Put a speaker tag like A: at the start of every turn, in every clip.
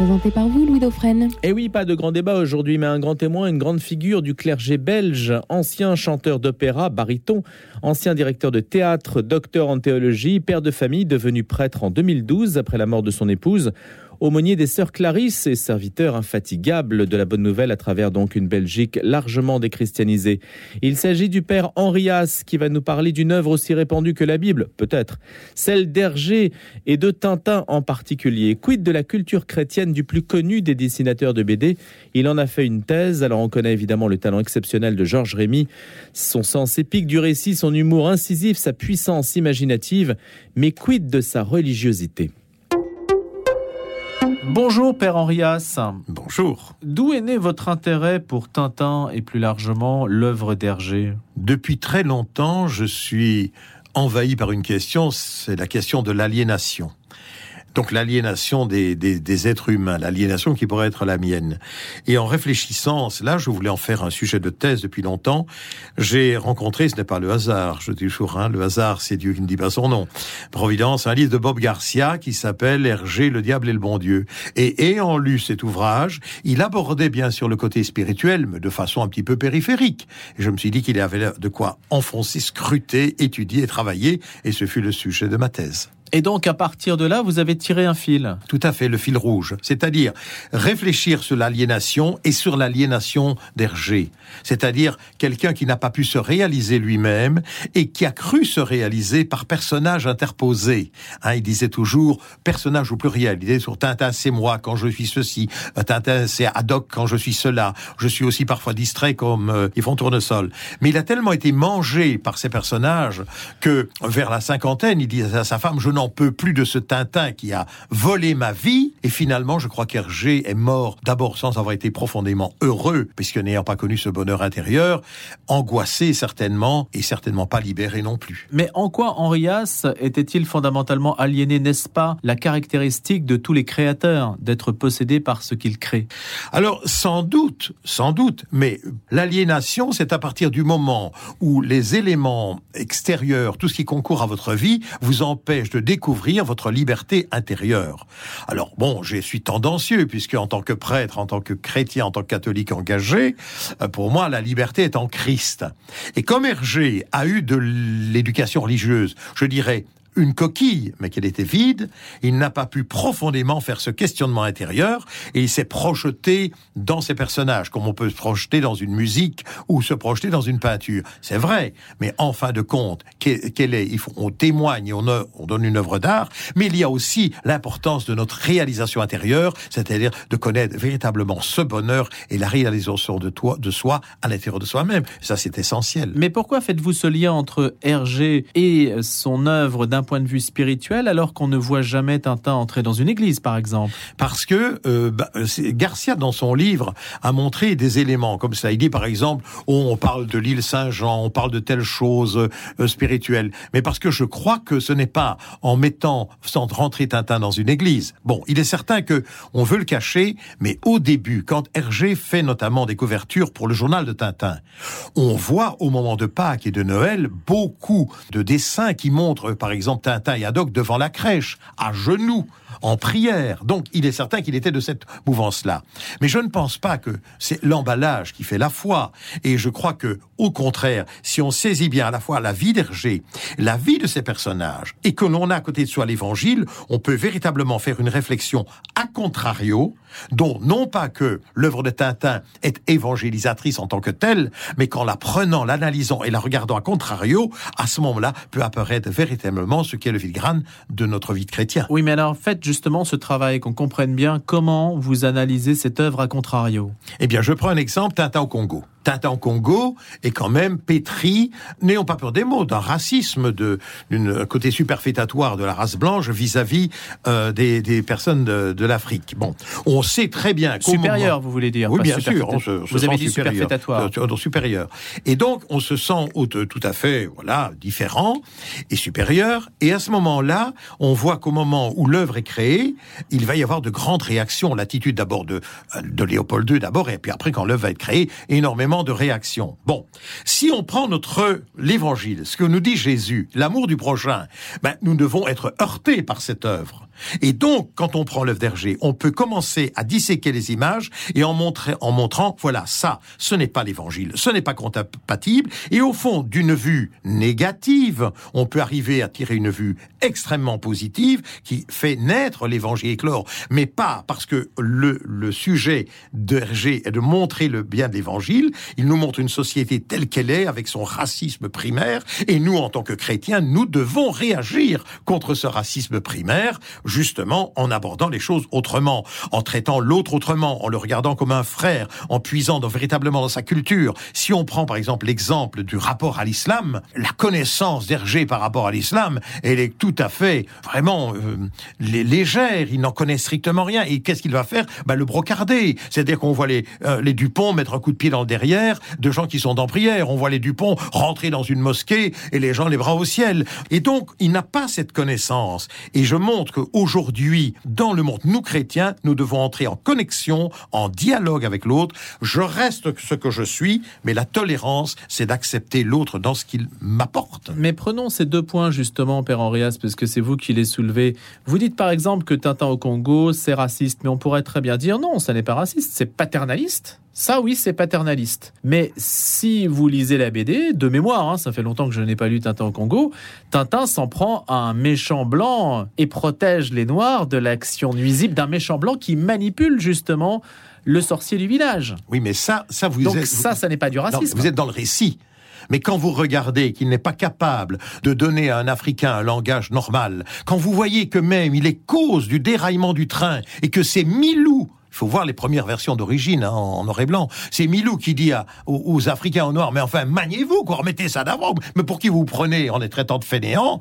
A: présenté par vous, Louis Dauphren.
B: Et eh oui, pas de grand débat aujourd'hui, mais un grand témoin, une grande figure du clergé belge, ancien chanteur d'opéra, baryton, ancien directeur de théâtre, docteur en théologie, père de famille, devenu prêtre en 2012 après la mort de son épouse aumônier des sœurs Clarisse et serviteur infatigable de la bonne nouvelle à travers donc une Belgique largement déchristianisée. Il s'agit du père Henrias qui va nous parler d'une œuvre aussi répandue que la Bible, peut-être, celle d'Hergé et de Tintin en particulier. Quid de la culture chrétienne du plus connu des dessinateurs de BD Il en a fait une thèse, alors on connaît évidemment le talent exceptionnel de Georges Rémy, son sens épique du récit, son humour incisif, sa puissance imaginative, mais quid de sa religiosité? Bonjour Père Henrias.
C: Bonjour.
B: D'où est né votre intérêt pour Tintin et plus largement l'œuvre d'Hergé?
C: Depuis très longtemps, je suis envahi par une question, c'est la question de l'aliénation donc l'aliénation des, des, êtres humains, l'aliénation qui pourrait être la mienne. Et en réfléchissant, là, je voulais en faire un sujet de thèse depuis longtemps. J'ai rencontré, ce n'est pas le hasard, je dis toujours, hein, le hasard, c'est Dieu qui ne dit pas son nom. Providence, un livre de Bob Garcia qui s'appelle Hergé, le diable et le bon Dieu. Et ayant lu cet ouvrage, il abordait bien sûr le côté spirituel, mais de façon un petit peu périphérique. Et je me suis dit qu'il avait de quoi enfoncer, scruter, étudier travailler, et ce fut le sujet de ma thèse.
B: Et donc, à partir de là, vous avez tiré un fil.
C: Tout à fait, le fil rouge. C'est-à-dire réfléchir sur l'aliénation et sur l'aliénation d'Hergé. C'est-à-dire quelqu'un qui n'a pas pu se réaliser lui-même et qui a cru se réaliser par personnage interposé. Hein, il disait toujours personnage au pluriel. Il disait sur Tintin, c'est moi quand je suis ceci. Euh, Tintin, c'est Haddock quand je suis cela. Je suis aussi parfois distrait comme euh, Yvon Tournesol. Mais il a tellement été mangé par ces personnages que vers la cinquantaine, il disait à sa femme, je n'en peux plus de ce Tintin qui a volé ma vie. Et finalement, je crois qu'Hergé est mort d'abord sans avoir été profondément heureux, puisque n'ayant pas connu ce bonheur intérieur, angoissé certainement, et certainement pas libéré non plus.
B: Mais en quoi Henrias était-il fondamentalement aliéné, n'est-ce pas la caractéristique de tous les créateurs, d'être possédés par ce qu'ils créent
C: Alors, sans doute, sans doute, mais l'aliénation, c'est à partir du moment où les éléments extérieurs, tout ce qui concourt à votre vie, vous empêche de découvrir votre liberté intérieure. Alors bon, je suis tendancieux puisque en tant que prêtre, en tant que chrétien, en tant que catholique engagé, euh, pour moi la liberté est en Christ. Et comme Hergé a eu de l'éducation religieuse, je dirais une coquille, mais qu'elle était vide. Il n'a pas pu profondément faire ce questionnement intérieur et il s'est projeté dans ses personnages, comme on peut se projeter dans une musique ou se projeter dans une peinture. C'est vrai, mais en fin de compte, quelle est, on témoigne, on, on donne une œuvre d'art, mais il y a aussi l'importance de notre réalisation intérieure, c'est-à-dire de connaître véritablement ce bonheur et la réalisation de, toi, de soi à l'intérieur de soi-même. Ça, c'est essentiel.
B: Mais pourquoi faites-vous ce lien entre Hergé et son œuvre d'un point de vue spirituel alors qu'on ne voit jamais Tintin entrer dans une église, par exemple
C: Parce que euh, bah, Garcia, dans son livre, a montré des éléments comme ça. Il dit, par exemple, oh, on parle de l'île Saint-Jean, on parle de telle chose euh, spirituelle. Mais parce que je crois que ce n'est pas en mettant, sans rentrer Tintin dans une église. Bon, il est certain que on veut le cacher, mais au début, quand Hergé fait notamment des couvertures pour le journal de Tintin, on voit au moment de Pâques et de Noël beaucoup de dessins qui montrent, par exemple, Tintin et Haddock devant la crèche, à genoux, en prière. Donc, il est certain qu'il était de cette mouvance-là. Mais je ne pense pas que c'est l'emballage qui fait la foi. Et je crois que, au contraire, si on saisit bien à la fois la vie d'Hergé, la vie de ces personnages, et que l'on a à côté de soi l'évangile, on peut véritablement faire une réflexion à contrario, dont non pas que l'œuvre de Tintin est évangélisatrice en tant que telle, mais qu'en la prenant, l'analysant et la regardant à contrario, à ce moment-là peut apparaître véritablement ce qu'est le filigrane de notre vie de chrétien.
B: Oui, mais alors faites justement ce travail, qu'on comprenne bien comment vous analysez cette œuvre à contrario.
C: Eh bien, je prends un exemple, Tintin au Congo. Tintin Congo est quand même pétri, n'ayons pas peur des mots, d'un racisme, d'un côté superfétatoire de la race blanche vis-à-vis euh, des, des, personnes de, de l'Afrique. Bon, on sait très bien
B: supérieur, vous voulez dire
C: Oui, bien sûr. On
B: se, vous avez dit superfétatoire.
C: supérieur. Et donc, on se sent tout à fait, voilà, différent et supérieur. Et à ce moment-là, on voit qu'au moment où l'œuvre est créée, il va y avoir de grandes réactions. L'attitude d'abord de, de Léopold II d'abord, et puis après, quand l'œuvre va être créée, énormément de réaction. Bon, si on prend notre l'évangile, ce que nous dit Jésus, l'amour du prochain, ben, nous devons être heurtés par cette œuvre. Et donc, quand on prend l'œuvre d'Hergé, on peut commencer à disséquer les images et en, montrer, en montrant, voilà, ça, ce n'est pas l'évangile, ce n'est pas compatible. Et au fond, d'une vue négative, on peut arriver à tirer une vue extrêmement positive qui fait naître l'évangile éclore. Mais pas parce que le, le sujet d'Hergé est de montrer le bien de l'évangile. Il nous montre une société telle qu'elle est, avec son racisme primaire. Et nous, en tant que chrétiens, nous devons réagir contre ce racisme primaire justement en abordant les choses autrement, en traitant l'autre autrement, en le regardant comme un frère, en puisant véritablement dans sa culture. Si on prend par exemple l'exemple du rapport à l'islam, la connaissance d'Hergé par rapport à l'islam, elle est tout à fait vraiment euh, légère. Il n'en connaît strictement rien. Et qu'est-ce qu'il va faire? Bah, Le brocarder. C'est-à-dire qu'on voit les, euh, les Dupont mettre un coup de pied dans le derrière de gens qui sont en prière. On voit les Dupont rentrer dans une mosquée et les gens les bras au ciel. Et donc, il n'a pas cette connaissance. Et je montre que aujourd'hui, dans le monde, nous chrétiens, nous devons entrer en connexion, en dialogue avec l'autre. Je reste ce que je suis, mais la tolérance, c'est d'accepter l'autre dans ce qu'il m'apporte.
B: Mais prenons ces deux points justement, Père Henrias, parce que c'est vous qui les soulevez. Vous dites par exemple que Tintin au Congo, c'est raciste, mais on pourrait très bien dire non, ça n'est pas raciste, c'est paternaliste. Ça, oui, c'est paternaliste. Mais si vous lisez la BD, de mémoire, hein, ça fait longtemps que je n'ai pas lu Tintin au Congo, Tintin s'en prend à un méchant blanc et protège les Noirs de l'action nuisible d'un méchant blanc qui manipule justement le sorcier du village.
C: Oui, mais ça, ça vous
B: Donc ça, ça n'est pas du racisme.
C: vous êtes dans le récit. Mais quand vous regardez qu'il n'est pas capable de donner à un Africain un langage normal, quand vous voyez que même il est cause du déraillement du train et que c'est Milou il faut voir les premières versions d'origine hein, en, noir et blanc. C'est Milou qui dit aux, Africains en noir, mais enfin, maniez-vous, quoi, remettez ça d'avant. Mais pour qui vous prenez en les traitant de fainéants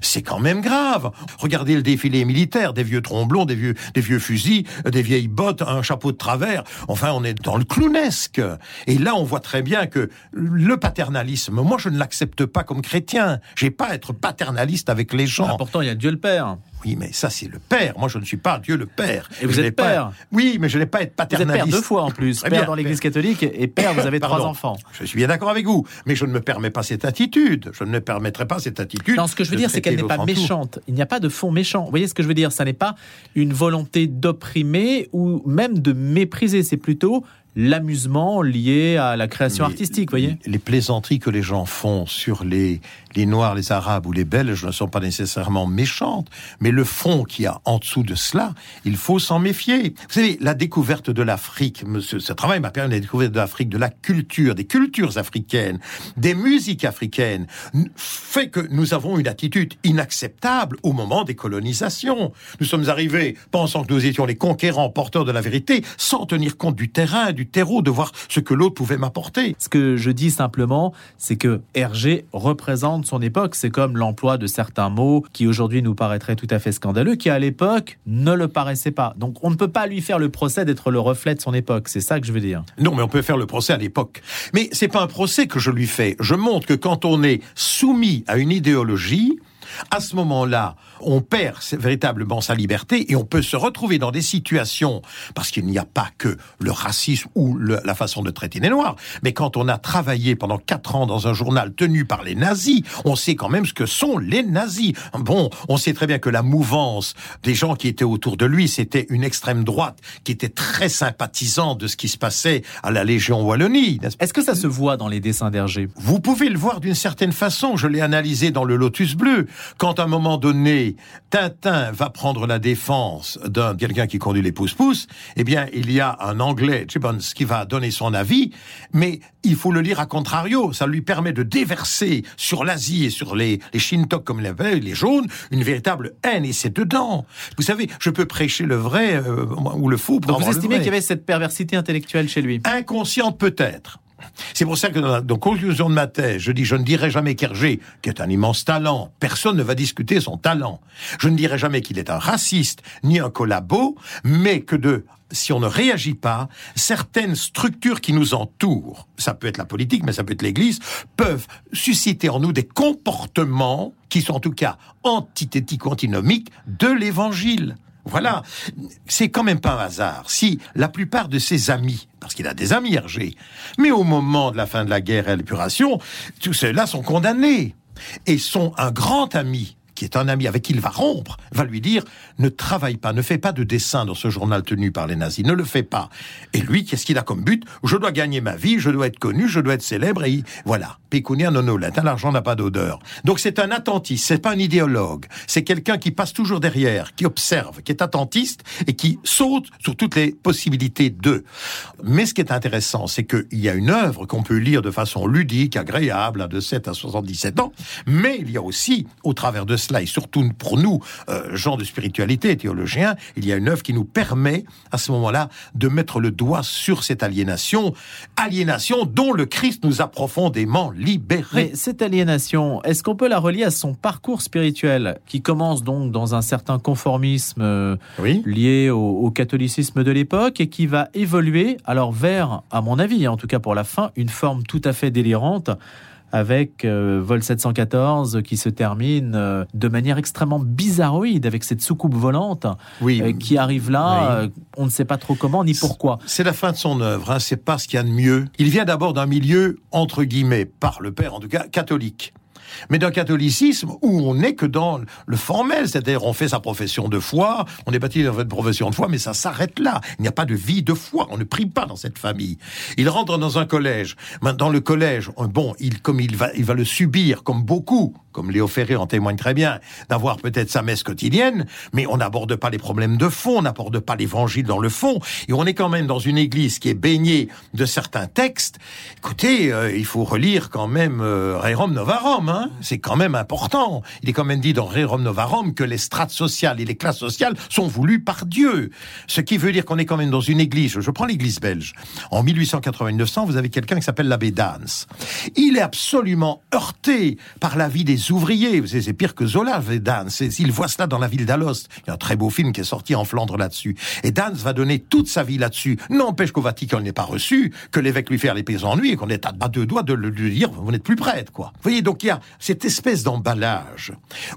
C: C'est quand même grave. Regardez le défilé militaire, des vieux tromblons, des vieux, des vieux fusils, des vieilles bottes, un chapeau de travers. Enfin, on est dans le clownesque. Et là, on voit très bien que le paternalisme, moi, je ne l'accepte pas comme chrétien. J'ai pas à être paternaliste avec les gens.
B: Pourtant, il y a Dieu le Père.
C: Oui, mais ça, c'est le Père. Moi, je ne suis pas Dieu le Père.
B: Et vous êtes père
C: Oui, mais je n'ai pas être paternaliste.
B: Vous êtes père deux fois en plus. père dans l'Église catholique et père, vous avez trois enfants.
C: Je suis bien d'accord avec vous, mais je ne me permets pas cette attitude. Je ne me permettrai pas cette attitude.
B: Non, ce que je veux dire, c'est qu'elle n'est pas méchante. Il n'y a pas de fond méchant. Vous voyez ce que je veux dire? Ça n'est pas une volonté d'opprimer ou même de mépriser. C'est plutôt l'amusement lié à la création artistique, voyez
C: Les plaisanteries que les gens font sur les, les Noirs, les Arabes ou les Belges ne sont pas nécessairement méchantes, mais le fond qui a en dessous de cela, il faut s'en méfier. Vous savez, la découverte de l'Afrique, ce travail m'a permis de découvrir de l'Afrique, de la culture, des cultures africaines, des musiques africaines, fait que nous avons une attitude inacceptable au moment des colonisations. Nous sommes arrivés pensant que nous étions les conquérants porteurs de la vérité, sans tenir compte du terrain, du terreau, de voir ce que l'autre pouvait m'apporter.
B: Ce que je dis simplement, c'est que Hergé représente son époque. C'est comme l'emploi de certains mots qui aujourd'hui nous paraîtraient tout à fait scandaleux, qui à l'époque ne le paraissaient pas. Donc on ne peut pas lui faire le procès d'être le reflet de son époque. C'est ça que je veux dire.
C: Non, mais on peut faire le procès à l'époque. Mais c'est pas un procès que je lui fais. Je montre que quand on est soumis à une idéologie, à ce moment-là, on perd véritablement sa liberté et on peut se retrouver dans des situations, parce qu'il n'y a pas que le racisme ou la façon de traiter les Noirs, mais quand on a travaillé pendant quatre ans dans un journal tenu par les nazis, on sait quand même ce que sont les nazis. Bon, on sait très bien que la mouvance des gens qui étaient autour de lui, c'était une extrême droite qui était très sympathisante de ce qui se passait à la Légion Wallonie.
B: Est-ce que ça se voit dans les dessins d'Hergé?
C: Vous pouvez le voir d'une certaine façon. Je l'ai analysé dans le Lotus Bleu. Quand à un moment donné, Tintin va prendre la défense d'un quelqu'un qui conduit les pousse-pousse, eh bien, il y a un Anglais, Gibbons, qui va donner son avis, mais il faut le lire à contrario. Ça lui permet de déverser sur l'Asie et sur les, les Shintok comme les, les jaunes une véritable haine, et c'est dedans. Vous savez, je peux prêcher le vrai euh, ou le faux
B: pour Donc vous estimez qu'il y avait cette perversité intellectuelle chez lui?
C: Inconsciente peut-être. C'est pour ça que dans la conclusion de ma thèse, je dis je ne dirai jamais qu'Hergé, qui est un immense talent, personne ne va discuter son talent. Je ne dirai jamais qu'il est un raciste ni un collabo, mais que de si on ne réagit pas, certaines structures qui nous entourent, ça peut être la politique, mais ça peut être l'Église, peuvent susciter en nous des comportements qui sont en tout cas antithétiques, antinomiques de l'Évangile. Voilà, c'est quand même pas un hasard. Si la plupart de ses amis, parce qu'il a des amis Hergé, mais au moment de la fin de la guerre et l'épuration, tous ceux-là sont condamnés et sont un grand ami qui est un ami avec qui il va rompre, va lui dire ne travaille pas, ne fais pas de dessin dans ce journal tenu par les nazis, ne le fais pas. Et lui, qu'est-ce qu'il a comme but? Je dois gagner ma vie, je dois être connu, je dois être célèbre, et voilà. Pécunia non hein, l'argent n'a pas d'odeur. Donc c'est un attentiste, c'est pas un idéologue, c'est quelqu'un qui passe toujours derrière, qui observe, qui est attentiste et qui saute sur toutes les possibilités d'eux. Mais ce qui est intéressant, c'est qu'il y a une œuvre qu'on peut lire de façon ludique, agréable, de 7 à 77 ans, mais il y a aussi, au travers de cela, et surtout pour nous, euh, gens de spiritualité, théologiens, il y a une œuvre qui nous permet, à ce moment-là, de mettre le doigt sur cette aliénation, aliénation dont le Christ nous a profondément libérés.
B: Mais cette aliénation, est-ce qu'on peut la relier à son parcours spirituel, qui commence donc dans un certain conformisme euh, lié au, au catholicisme de l'époque et qui va évoluer alors vers, à mon avis, en tout cas pour la fin, une forme tout à fait délirante avec euh, Vol 714 qui se termine euh, de manière extrêmement bizarroïde avec cette soucoupe volante euh, qui arrive là, on ne sait pas trop comment ni pourquoi.
C: C'est la fin de son œuvre, hein, c'est pas ce qu'il y a de mieux. Il vient d'abord d'un milieu, entre guillemets, par le père en tout cas, catholique mais d'un catholicisme où on n'est que dans le formel, c'est-à-dire on fait sa profession de foi, on est bâti dans votre profession de foi, mais ça s'arrête là. Il n'y a pas de vie de foi, on ne prie pas dans cette famille. Il rentre dans un collège. Dans le collège, bon, il, comme il va, il va le subir, comme beaucoup, comme Léo Ferré en témoigne très bien, d'avoir peut-être sa messe quotidienne, mais on n'aborde pas les problèmes de fond, on n'aborde pas l'évangile dans le fond, et on est quand même dans une église qui est baignée de certains textes. Écoutez, euh, il faut relire quand même euh, Rerum Novarum, hein c'est quand même important. Il est quand même dit dans Rerum Novarum que les strates sociales et les classes sociales sont voulues par Dieu. Ce qui veut dire qu'on est quand même dans une église, je prends l'église belge, en 1889, vous avez quelqu'un qui s'appelle l'abbé Dans. Il est absolument heurté par la vie des ouvriers. C'est pire que Zola, Dan. Il voit cela dans la ville d'Alost. Il y a un très beau film qui est sorti en Flandre là-dessus. Et Dan va donner toute sa vie là-dessus. N'empêche qu'au Vatican, il n'est pas reçu, que l'évêque lui fait les paysans nuits et qu'on est à deux doigts de lui dire, vous n'êtes plus prêtre, quoi. Vous voyez, donc il y a cette espèce d'emballage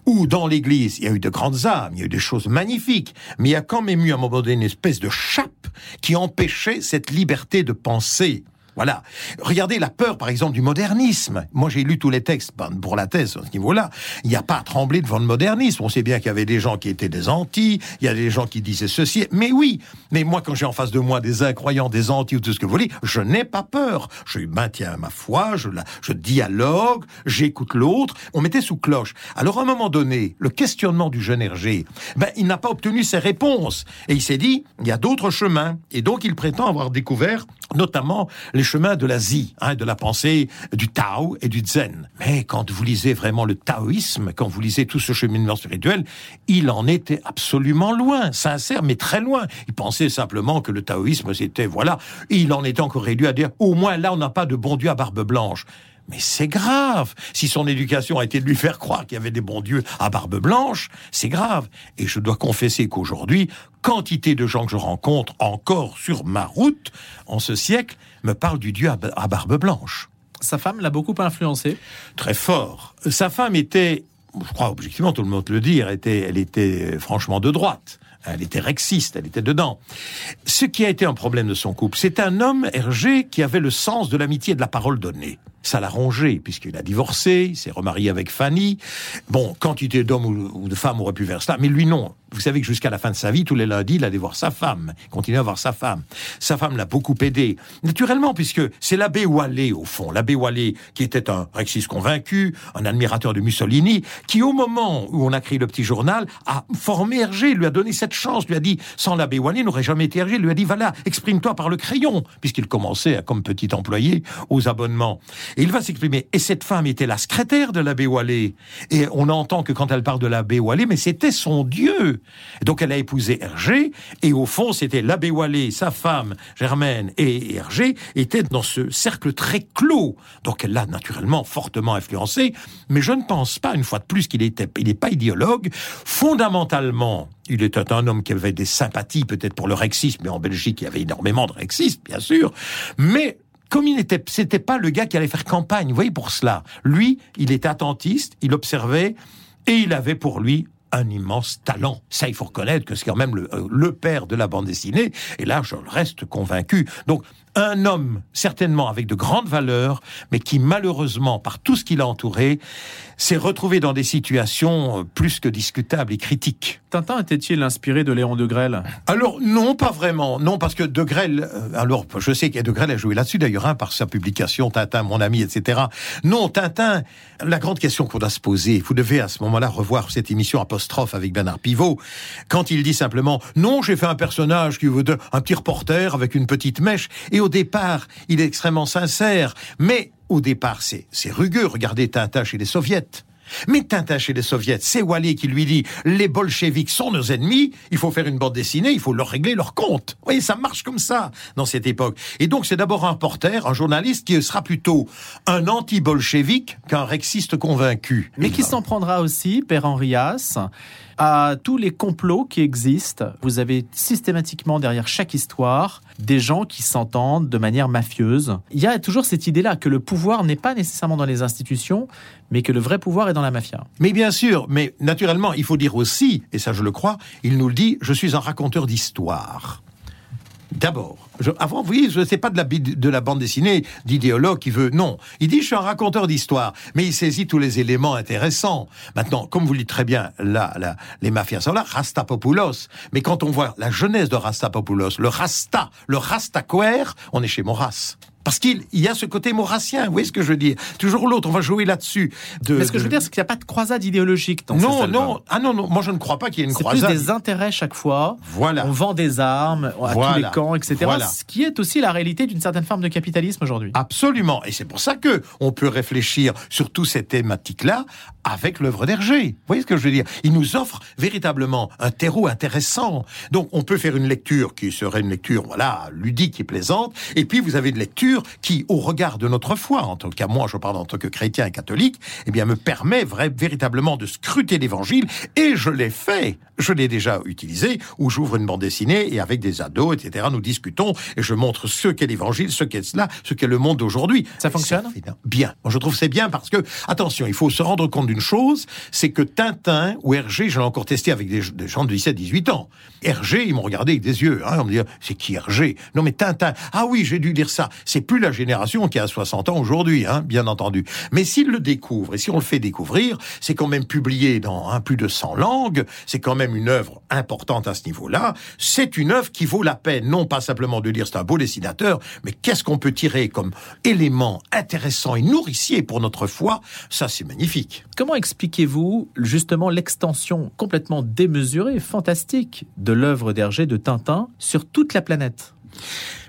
C: où dans l'église, il y a eu de grandes âmes, il y a eu des choses magnifiques, mais il y a quand même eu à un moment donné une espèce de chape qui empêchait cette liberté de penser. Voilà. Regardez la peur, par exemple, du modernisme. Moi, j'ai lu tous les textes pour la thèse à ce niveau-là. Il n'y a pas à trembler devant le modernisme. On sait bien qu'il y avait des gens qui étaient des anti, il y a des gens qui disaient ceci. Mais oui, mais moi, quand j'ai en face de moi des incroyants, des anti ou tout ce que vous voulez, je n'ai pas peur. Je maintiens ma foi, je dialogue, j'écoute l'autre. On mettait sous cloche. Alors, à un moment donné, le questionnement du jeune Hergé, ben, il n'a pas obtenu ses réponses. Et il s'est dit, il y a d'autres chemins. Et donc, il prétend avoir découvert notamment les chemins de la hein, de la pensée du Tao et du Zen. Mais quand vous lisez vraiment le taoïsme, quand vous lisez tout ce cheminement spirituel, il en était absolument loin, sincère, mais très loin. Il pensait simplement que le taoïsme, c'était, voilà, il en était encore réduit à dire, au moins là, on n'a pas de bon Dieu à barbe blanche. Mais c'est grave. Si son éducation a été de lui faire croire qu'il y avait des bons dieux à barbe blanche, c'est grave. Et je dois confesser qu'aujourd'hui, quantité de gens que je rencontre encore sur ma route en ce siècle me parlent du dieu à barbe blanche.
B: Sa femme l'a beaucoup influencé
C: Très fort. Sa femme était, je crois objectivement, tout le monde le dit, elle était, elle était franchement de droite. Elle était rexiste, elle était dedans. Ce qui a été un problème de son couple, c'est un homme, Hergé, qui avait le sens de l'amitié et de la parole donnée ça l'a rongé, puisqu'il a divorcé, il s'est remarié avec Fanny. Bon, quantité d'hommes ou de femmes auraient pu faire cela, mais lui non. Vous savez que jusqu'à la fin de sa vie, tous les lundis, il allait voir sa femme, il continuait à voir sa femme. Sa femme l'a beaucoup aidé, naturellement, puisque c'est l'abbé Wallet, au fond, l'abbé Wallet, qui était un rexiste convaincu, un admirateur de Mussolini, qui, au moment où on a créé le petit journal, a formé Hergé, lui a donné cette chance, lui a dit, sans l'abbé Wallet, n'aurait jamais été Hergé, lui a dit, voilà, exprime-toi par le crayon, puisqu'il commençait, comme petit employé, aux abonnements. Et il va s'exprimer. Et cette femme était la secrétaire de l'abbé Wallet. Et on entend que quand elle parle de l'abbé Wallet, mais c'était son Dieu. Donc elle a épousé Hergé, et au fond, c'était l'abbé Wallet, sa femme, Germaine, et Hergé, étaient dans ce cercle très clos. Donc elle l'a naturellement fortement influencé, mais je ne pense pas, une fois de plus, qu'il était, il n'est pas idéologue. Fondamentalement, il était un homme qui avait des sympathies peut-être pour le rexisme, mais en Belgique, il y avait énormément de rexistes, bien sûr. Mais comme il n'était, c'était pas le gars qui allait faire campagne, vous voyez, pour cela. Lui, il était attentiste, il observait, et il avait pour lui un immense talent. Ça, il faut reconnaître que c'est quand même le, euh, le père de la bande dessinée. Et là, je reste convaincu. Donc, un homme certainement avec de grandes valeurs, mais qui malheureusement, par tout ce qui l'a entouré, s'est retrouvé dans des situations euh, plus que discutables et critiques.
A: Tintin était-il inspiré de Léon de Grelle?
C: Alors non, pas vraiment. Non, parce que de Grelle, euh, alors je sais que de Grelle a joué là-dessus d'ailleurs, hein, par sa publication Tintin, mon ami, etc. Non, Tintin, la grande question qu'on doit se poser, vous devez à ce moment-là revoir cette émission apostrophe avec Bernard Pivot, quand il dit simplement non, j'ai fait un personnage qui veut un petit reporter avec une petite mèche, et au départ, il est extrêmement sincère, mais au départ, c'est rugueux. Regardez Tintin chez les soviets. Mais Tintin chez les soviets, c'est Wally qui lui dit les bolcheviks sont nos ennemis, il faut faire une bande dessinée, il faut leur régler leur compte. Vous voyez, ça marche comme ça dans cette époque. Et donc c'est d'abord un reporter, un journaliste qui sera plutôt un anti-bolchevique qu'un rexiste convaincu.
A: Mais qui s'en prendra aussi, Père Henrias, à tous les complots qui existent. Vous avez systématiquement derrière chaque histoire des gens qui s'entendent de manière mafieuse. Il y a toujours cette idée-là que le pouvoir n'est pas nécessairement dans les institutions, mais que le vrai pouvoir est dans la mafia.
C: Mais bien sûr, mais naturellement, il faut dire aussi, et ça je le crois, il nous le dit, je suis un raconteur d'histoire. D'abord, avant, vous voyez, je sais pas de la, de la bande dessinée d'idéologue qui veut. Non, il dit je suis un raconteur d'histoire, mais il saisit tous les éléments intéressants. Maintenant, comme vous le dites très bien, là, là les mafias sont là, Rastapopoulos. Mais quand on voit la jeunesse de Rastapopoulos, le Rasta, le Rastaquaire, on est chez Maurras. Parce qu'il y a ce côté maurassien, vous voyez ce que je veux dire Toujours l'autre, on va jouer là-dessus.
A: De, Mais ce que je veux dire, c'est qu'il n'y a pas de croisade idéologique dans
C: Non, non, ah non, non, moi je ne crois pas qu'il y ait une croisade.
A: C'est plus des intérêts chaque fois.
C: Voilà.
A: On vend des armes à tous les camps, etc. Voilà. Ce qui est aussi la réalité d'une certaine forme de capitalisme aujourd'hui.
C: Absolument. Et c'est pour ça que on peut réfléchir sur toutes ces thématiques-là avec l'œuvre d'Hergé. Vous voyez ce que je veux dire? Il nous offre véritablement un terreau intéressant. Donc on peut faire une lecture qui serait une lecture, voilà, ludique et plaisante. Et puis vous avez une lecture qui, au regard de notre foi, en tout cas moi je parle en tant que chrétien et catholique, eh bien me permet véritablement de scruter l'évangile et je l'ai fait. Je l'ai déjà utilisé où j'ouvre une bande dessinée et avec des ados, etc. Nous discutons et je montre ce qu'est l'évangile, ce qu'est cela, ce qu'est le monde d'aujourd'hui.
A: Ça fonctionne?
C: Bien. Moi je trouve c'est bien parce que attention, il faut se rendre compte d'une chose, c'est que Tintin ou Hergé, je l'ai encore testé avec des, gens de 17-18 ans. Hergé, ils m'ont regardé avec des yeux. Hein, on me dit c'est qui Hergé? Non mais Tintin. Ah oui, j'ai dû dire ça. C'est plus la génération qui a 60 ans aujourd'hui, hein, bien entendu. Mais s'il le découvre et si on le fait découvrir, c'est quand même publié dans un plus de 100 langues, c'est quand même une œuvre importante à ce niveau-là. C'est une œuvre qui vaut la peine, non pas simplement de dire c'est un beau dessinateur, mais qu'est-ce qu'on peut tirer comme élément intéressant et nourricier pour notre foi? Ça, c'est magnifique.
A: Comment expliquez-vous justement l'extension complètement démesurée, fantastique de l'œuvre d'Hergé de Tintin sur toute la planète?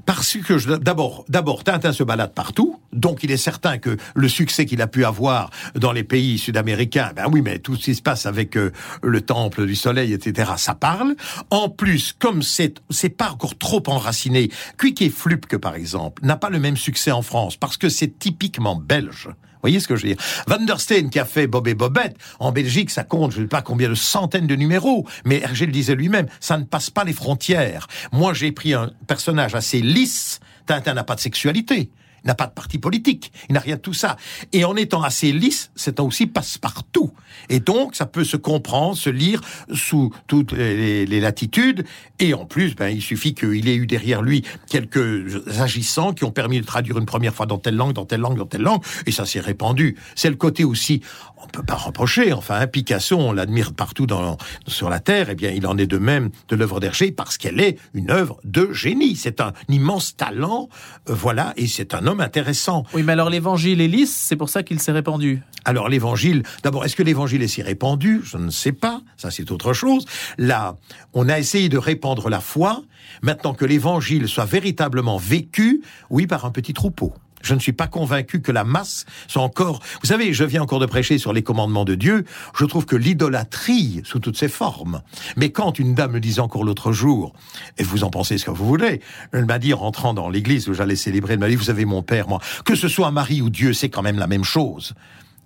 C: Parce que d'abord, d'abord, Tintin se balade partout, donc il est certain que le succès qu'il a pu avoir dans les pays sud-américains, ben oui, mais tout ce qui se passe avec euh, le temple du soleil, etc., ça parle. En plus, comme c'est c'est pas encore trop enraciné, Quick et Flupke, par exemple, n'a pas le même succès en France parce que c'est typiquement belge voyez ce que je veux dire Van der Steen qui a fait Bob et Bobette, en Belgique, ça compte, je ne sais pas combien de centaines de numéros, mais Hergé le disait lui-même, ça ne passe pas les frontières. Moi, j'ai pris un personnage assez lisse, Tintin n'a pas de sexualité n'a pas de parti politique, il n'a rien de tout ça. Et en étant assez lisse, c'est aussi passe-partout. Et donc, ça peut se comprendre, se lire sous toutes les, latitudes. Et en plus, ben, il suffit qu'il ait eu derrière lui quelques agissants qui ont permis de traduire une première fois dans telle langue, dans telle langue, dans telle langue, et ça s'est répandu. C'est le côté aussi, on peut pas reprocher, enfin, hein, Picasso, on l'admire partout dans, sur la Terre, et eh bien, il en est de même de l'œuvre d'Hergé, parce qu'elle est une œuvre de génie. C'est un immense talent, euh, voilà, et c'est un homme intéressant.
A: Oui, mais alors l'évangile est lisse, c'est pour ça qu'il s'est répandu.
C: Alors l'évangile, d'abord, est-ce que l'évangile est si répandu? Je ne sais pas, ça c'est autre chose. Là, on a essayé de répandre la foi, maintenant que l'évangile soit véritablement vécu, oui, par un petit troupeau. Je ne suis pas convaincu que la masse soit encore... Vous savez, je viens encore de prêcher sur les commandements de Dieu. Je trouve que l'idolâtrie, sous toutes ses formes... Mais quand une dame me disait encore l'autre jour, et vous en pensez ce que vous voulez, elle m'a dit, rentrant dans l'église où j'allais célébrer, elle m'a dit, vous savez, mon père, moi, que ce soit Marie ou Dieu, c'est quand même la même chose.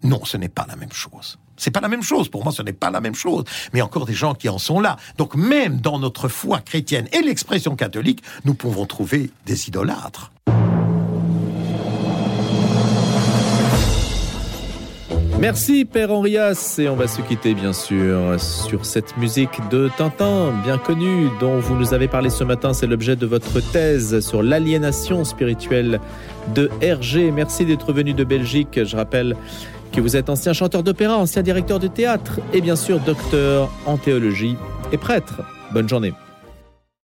C: Non, ce n'est pas la même chose. C'est pas la même chose. Pour moi, ce n'est pas la même chose. Mais encore des gens qui en sont là. Donc, même dans notre foi chrétienne et l'expression catholique, nous pouvons trouver des idolâtres.
B: Merci Père Henrias et on va se quitter bien sûr sur cette musique de Tintin bien connue dont vous nous avez parlé ce matin. C'est l'objet de votre thèse sur l'aliénation spirituelle de Hergé. Merci d'être venu de Belgique. Je rappelle que vous êtes ancien chanteur d'opéra, ancien directeur de théâtre et bien sûr docteur en théologie et prêtre. Bonne journée.